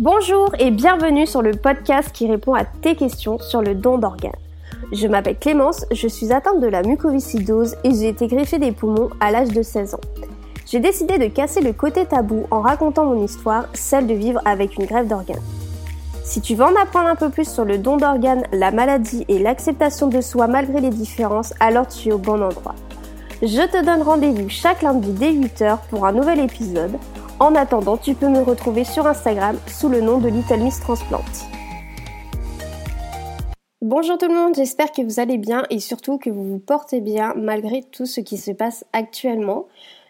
Bonjour et bienvenue sur le podcast qui répond à tes questions sur le don d'organes. Je m'appelle Clémence, je suis atteinte de la mucoviscidose et j'ai été greffée des poumons à l'âge de 16 ans. J'ai décidé de casser le côté tabou en racontant mon histoire, celle de vivre avec une greffe d'organes. Si tu veux en apprendre un peu plus sur le don d'organes, la maladie et l'acceptation de soi malgré les différences, alors tu es au bon endroit. Je te donne rendez-vous chaque lundi dès 8h pour un nouvel épisode. En attendant, tu peux me retrouver sur Instagram sous le nom de Little Miss Transplant. Bonjour tout le monde, j'espère que vous allez bien et surtout que vous vous portez bien malgré tout ce qui se passe actuellement.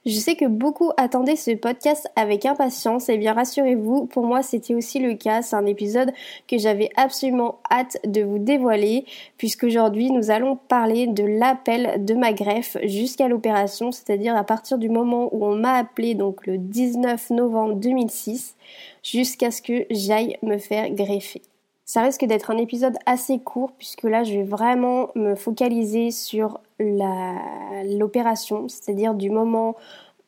Je sais que beaucoup attendaient ce podcast avec impatience et bien rassurez-vous, pour moi c'était aussi le cas. C'est un épisode que j'avais absolument hâte de vous dévoiler puisqu'aujourd'hui nous allons parler de l'appel de ma greffe jusqu'à l'opération, c'est-à-dire à partir du moment où on m'a appelé donc le 19 novembre 2006 jusqu'à ce que j'aille me faire greffer. Ça risque d'être un épisode assez court puisque là je vais vraiment me focaliser sur l'opération, c'est-à-dire du moment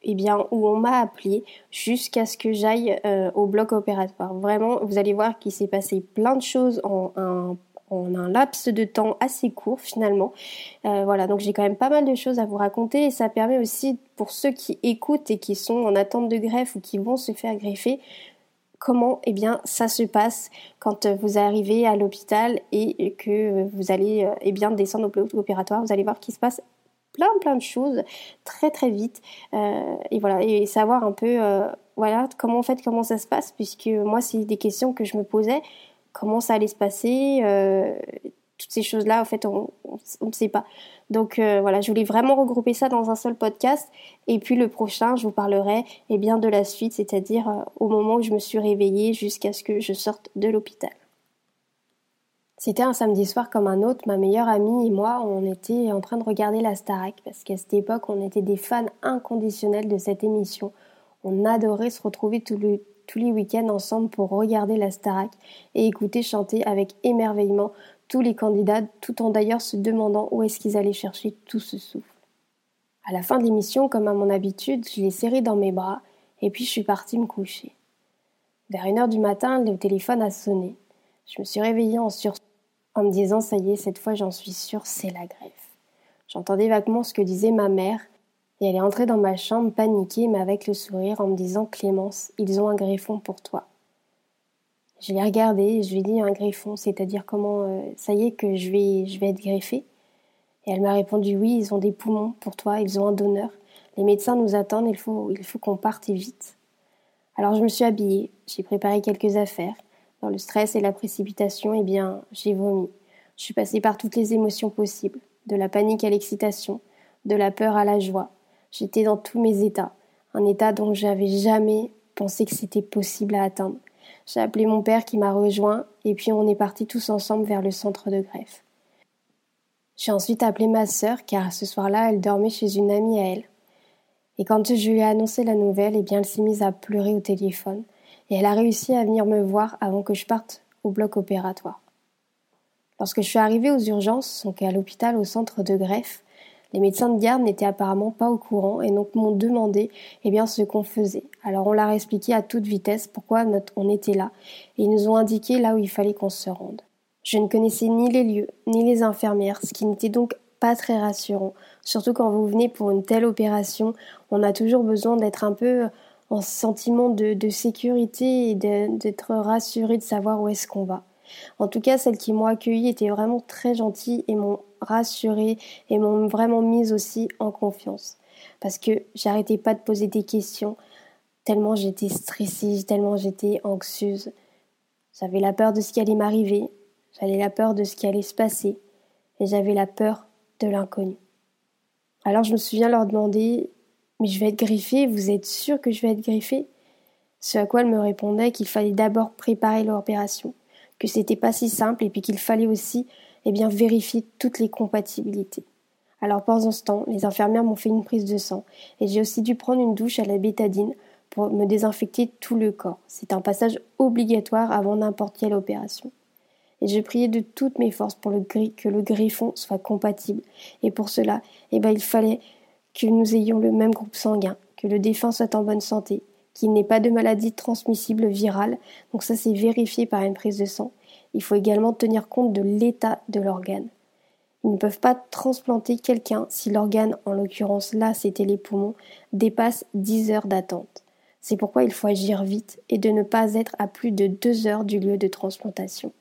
eh bien, où on m'a appelé jusqu'à ce que j'aille euh, au bloc opératoire. Vraiment, vous allez voir qu'il s'est passé plein de choses en un, laps de temps assez court finalement. Euh, voilà, donc j'ai quand même pas mal de choses à vous raconter et ça permet aussi pour ceux qui écoutent et qui sont en attente de greffe ou qui vont se faire greffer comment eh bien ça se passe quand euh, vous arrivez à l'hôpital et que vous allez euh, eh bien descendre au bloc opératoire. Vous allez voir qu'il se passe plein plein de choses très très vite. Euh, et voilà. Et savoir un peu voilà comment en fait comment ça se passe puisque moi c'est des questions que je me posais. Comment ça allait se passer toutes ces choses là en fait on ne sait pas donc euh, voilà, je voulais vraiment regrouper ça dans un seul podcast. Et puis le prochain, je vous parlerai eh bien de la suite, c'est-à-dire euh, au moment où je me suis réveillée jusqu'à ce que je sorte de l'hôpital. C'était un samedi soir comme un autre. Ma meilleure amie et moi, on était en train de regarder la Starac parce qu'à cette époque, on était des fans inconditionnels de cette émission. On adorait se retrouver tous les, tous les week-ends ensemble pour regarder la Starac et écouter chanter avec émerveillement tous les candidats, tout en d'ailleurs se demandant où est-ce qu'ils allaient chercher tout ce souffle. À la fin de l'émission, comme à mon habitude, je l'ai serré dans mes bras et puis je suis partie me coucher. Vers une heure du matin, le téléphone a sonné. Je me suis réveillée en en me disant ça y est, cette fois j'en suis sûre, c'est la greffe. J'entendais vaguement ce que disait ma mère et elle est entrée dans ma chambre paniquée mais avec le sourire en me disant Clémence, ils ont un greffon pour toi. Je l'ai regardé et je lui ai dit un greffon, c'est-à-dire comment euh, ça y est que je vais, je vais être greffée. Et elle m'a répondu oui, ils ont des poumons pour toi, ils ont un donneur. Les médecins nous attendent, il faut, il faut qu'on parte vite. Alors je me suis habillée, j'ai préparé quelques affaires. Dans le stress et la précipitation, eh bien, j'ai vomi. Je suis passée par toutes les émotions possibles, de la panique à l'excitation, de la peur à la joie. J'étais dans tous mes états, un état dont j'avais jamais pensé que c'était possible à atteindre. J'ai appelé mon père qui m'a rejoint et puis on est partis tous ensemble vers le centre de greffe. J'ai ensuite appelé ma sœur car ce soir-là elle dormait chez une amie à elle. Et quand je lui ai annoncé la nouvelle, eh elle s'est mise à pleurer au téléphone et elle a réussi à venir me voir avant que je parte au bloc opératoire. Lorsque je suis arrivée aux urgences, donc à l'hôpital au centre de greffe, les médecins de garde n'étaient apparemment pas au courant et donc m'ont demandé eh bien, ce qu'on faisait. Alors on leur a expliqué à toute vitesse pourquoi on était là et ils nous ont indiqué là où il fallait qu'on se rende. Je ne connaissais ni les lieux, ni les infirmières, ce qui n'était donc pas très rassurant. Surtout quand vous venez pour une telle opération, on a toujours besoin d'être un peu en sentiment de, de sécurité et d'être rassuré de savoir où est-ce qu'on va. En tout cas, celles qui m'ont accueilli étaient vraiment très gentilles et m'ont rassurée et m'ont vraiment mise aussi en confiance. Parce que j'arrêtais pas de poser des questions, tellement j'étais stressée, tellement j'étais anxieuse. J'avais la peur de ce qui allait m'arriver, j'avais la peur de ce qui allait se passer, et j'avais la peur de l'inconnu. Alors je me souviens leur demander Mais je vais être griffée, vous êtes sûr que je vais être griffée? Ce à quoi elle me répondait qu'il fallait d'abord préparer l'opération, que c'était pas si simple et puis qu'il fallait aussi eh bien, vérifier toutes les compatibilités. Alors pendant ce temps, les infirmières m'ont fait une prise de sang et j'ai aussi dû prendre une douche à la bétadine pour me désinfecter tout le corps. C'est un passage obligatoire avant n'importe quelle opération. Et je priais de toutes mes forces pour le que le griffon soit compatible. Et pour cela, eh ben, il fallait que nous ayons le même groupe sanguin, que le défunt soit en bonne santé, qu'il n'ait pas de maladie transmissible virale. Donc ça, c'est vérifié par une prise de sang. Il faut également tenir compte de l'état de l'organe. Ils ne peuvent pas transplanter quelqu'un si l'organe, en l'occurrence là c'était les poumons, dépasse 10 heures d'attente. C'est pourquoi il faut agir vite et de ne pas être à plus de 2 heures du lieu de transplantation.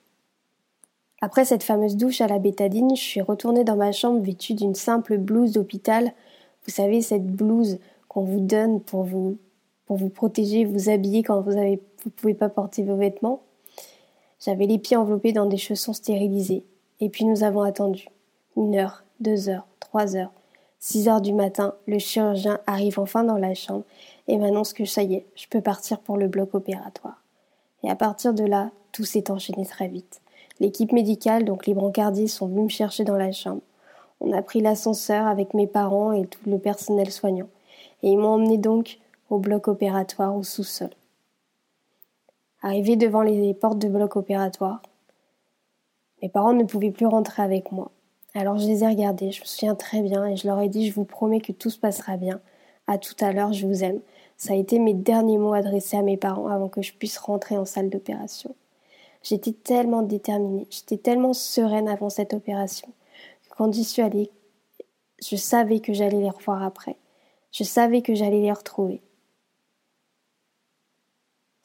Après cette fameuse douche à la bétadine, je suis retournée dans ma chambre vêtue d'une simple blouse d'hôpital. Vous savez, cette blouse qu'on vous donne pour vous, pour vous protéger, vous habiller quand vous ne vous pouvez pas porter vos vêtements. J'avais les pieds enveloppés dans des chaussons stérilisés. Et puis nous avons attendu. Une heure, deux heures, trois heures. Six heures du matin, le chirurgien arrive enfin dans la chambre et m'annonce que ça y est, je peux partir pour le bloc opératoire. Et à partir de là, tout s'est enchaîné très vite. L'équipe médicale, donc les brancardiers, sont venus me chercher dans la chambre. On a pris l'ascenseur avec mes parents et tout le personnel soignant. Et ils m'ont emmené donc au bloc opératoire au sous-sol. Arrivé devant les portes de bloc opératoire, mes parents ne pouvaient plus rentrer avec moi. Alors je les ai regardés, je me souviens très bien, et je leur ai dit Je vous promets que tout se passera bien. À tout à l'heure, je vous aime. Ça a été mes derniers mots adressés à mes parents avant que je puisse rentrer en salle d'opération. J'étais tellement déterminée, j'étais tellement sereine avant cette opération, que quand j'y suis allée, je savais que j'allais les revoir après. Je savais que j'allais les retrouver.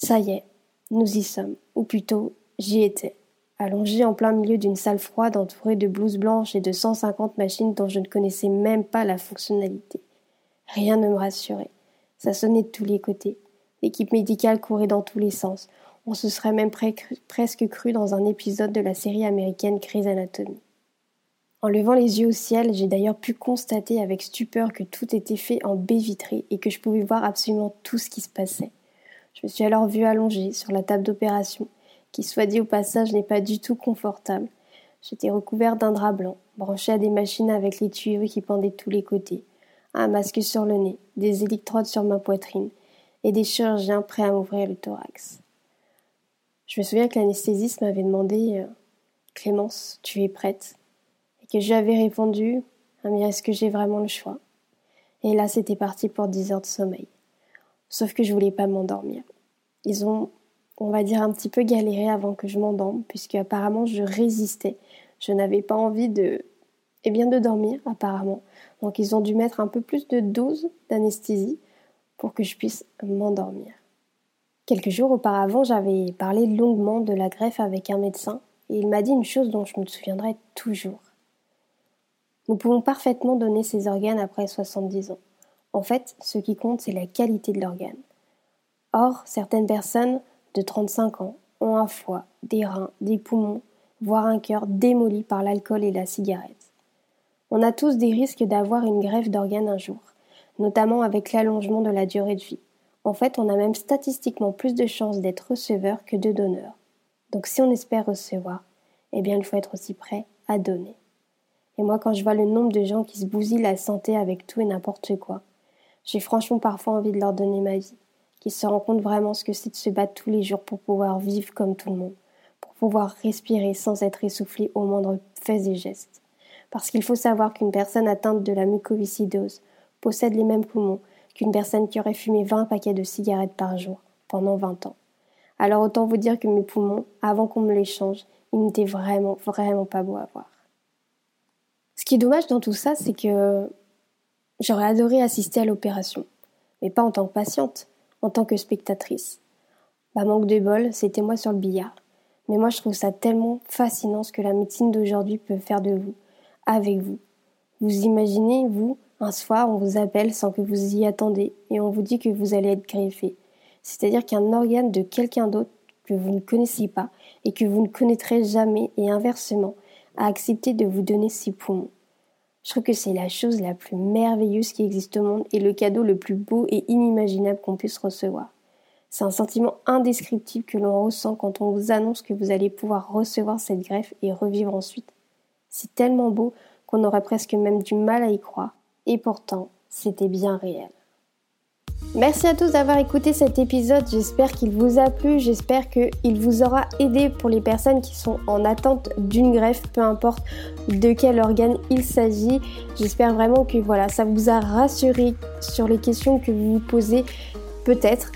Ça y est, nous y sommes, ou plutôt, j'y étais, allongée en plein milieu d'une salle froide entourée de blouses blanches et de 150 machines dont je ne connaissais même pas la fonctionnalité. Rien ne me rassurait. Ça sonnait de tous les côtés. L'équipe médicale courait dans tous les sens. On se serait même presque cru dans un épisode de la série américaine Grey's Anatomy. En levant les yeux au ciel, j'ai d'ailleurs pu constater avec stupeur que tout était fait en baie vitrée et que je pouvais voir absolument tout ce qui se passait. Je me suis alors vue allongée sur la table d'opération, qui, soit dit au passage, n'est pas du tout confortable. J'étais recouverte d'un drap blanc, branchée à des machines avec les tuyaux qui pendaient tous les côtés, un masque sur le nez, des électrodes sur ma poitrine, et des chirurgiens prêts à m'ouvrir le thorax. Je me souviens que l'anesthésiste m'avait demandé euh, Clémence, tu es prête? Et que je lui avais répondu ah, mais est-ce que j'ai vraiment le choix? Et là, c'était parti pour dix heures de sommeil. Sauf que je voulais pas m'endormir. Ils ont, on va dire, un petit peu galéré avant que je m'endorme, puisque apparemment je résistais. Je n'avais pas envie de, eh bien, de dormir, apparemment. Donc ils ont dû mettre un peu plus de dose d'anesthésie pour que je puisse m'endormir. Quelques jours auparavant, j'avais parlé longuement de la greffe avec un médecin et il m'a dit une chose dont je me souviendrai toujours. Nous pouvons parfaitement donner ces organes après 70 ans. En fait, ce qui compte, c'est la qualité de l'organe. Or, certaines personnes de 35 ans ont un foie, des reins, des poumons, voire un cœur démoli par l'alcool et la cigarette. On a tous des risques d'avoir une greffe d'organes un jour, notamment avec l'allongement de la durée de vie. En fait, on a même statistiquement plus de chances d'être receveur que de donneur. Donc si on espère recevoir, eh bien il faut être aussi prêt à donner. Et moi, quand je vois le nombre de gens qui se bousillent la santé avec tout et n'importe quoi, j'ai franchement parfois envie de leur donner ma vie, qu'ils se rendent compte vraiment ce que c'est de se battre tous les jours pour pouvoir vivre comme tout le monde, pour pouvoir respirer sans être essoufflé au moindre fait et geste. Parce qu'il faut savoir qu'une personne atteinte de la mucoviscidose possède les mêmes poumons, qu'une personne qui aurait fumé 20 paquets de cigarettes par jour pendant 20 ans. Alors autant vous dire que mes poumons, avant qu'on me les change, ils n'étaient vraiment, vraiment pas beaux à voir. Ce qui est dommage dans tout ça, c'est que j'aurais adoré assister à l'opération, mais pas en tant que patiente, en tant que spectatrice. Bah manque de bol, c'était moi sur le billard. Mais moi je trouve ça tellement fascinant ce que la médecine d'aujourd'hui peut faire de vous, avec vous. Vous imaginez, vous, un soir, on vous appelle sans que vous y attendez et on vous dit que vous allez être greffé. C'est-à-dire qu'un organe de quelqu'un d'autre que vous ne connaissez pas et que vous ne connaîtrez jamais et inversement a accepté de vous donner ses poumons. Je trouve que c'est la chose la plus merveilleuse qui existe au monde et le cadeau le plus beau et inimaginable qu'on puisse recevoir. C'est un sentiment indescriptible que l'on ressent quand on vous annonce que vous allez pouvoir recevoir cette greffe et revivre ensuite. C'est tellement beau qu'on aurait presque même du mal à y croire et pourtant c'était bien réel. Merci à tous d'avoir écouté cet épisode, j'espère qu'il vous a plu, j'espère qu'il vous aura aidé pour les personnes qui sont en attente d'une greffe, peu importe de quel organe il s'agit. J'espère vraiment que voilà, ça vous a rassuré sur les questions que vous vous posez peut-être.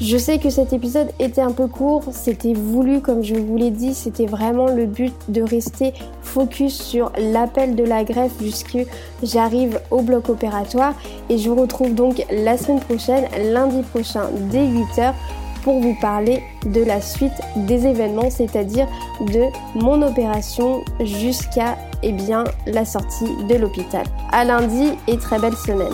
Je sais que cet épisode était un peu court, c'était voulu comme je vous l'ai dit, c'était vraiment le but de rester focus sur l'appel de la greffe jusque j'arrive au bloc opératoire et je vous retrouve donc la semaine prochaine, lundi prochain dès 8h pour vous parler de la suite des événements, c'est-à-dire de mon opération jusqu'à eh bien, la sortie de l'hôpital. À lundi et très belle semaine.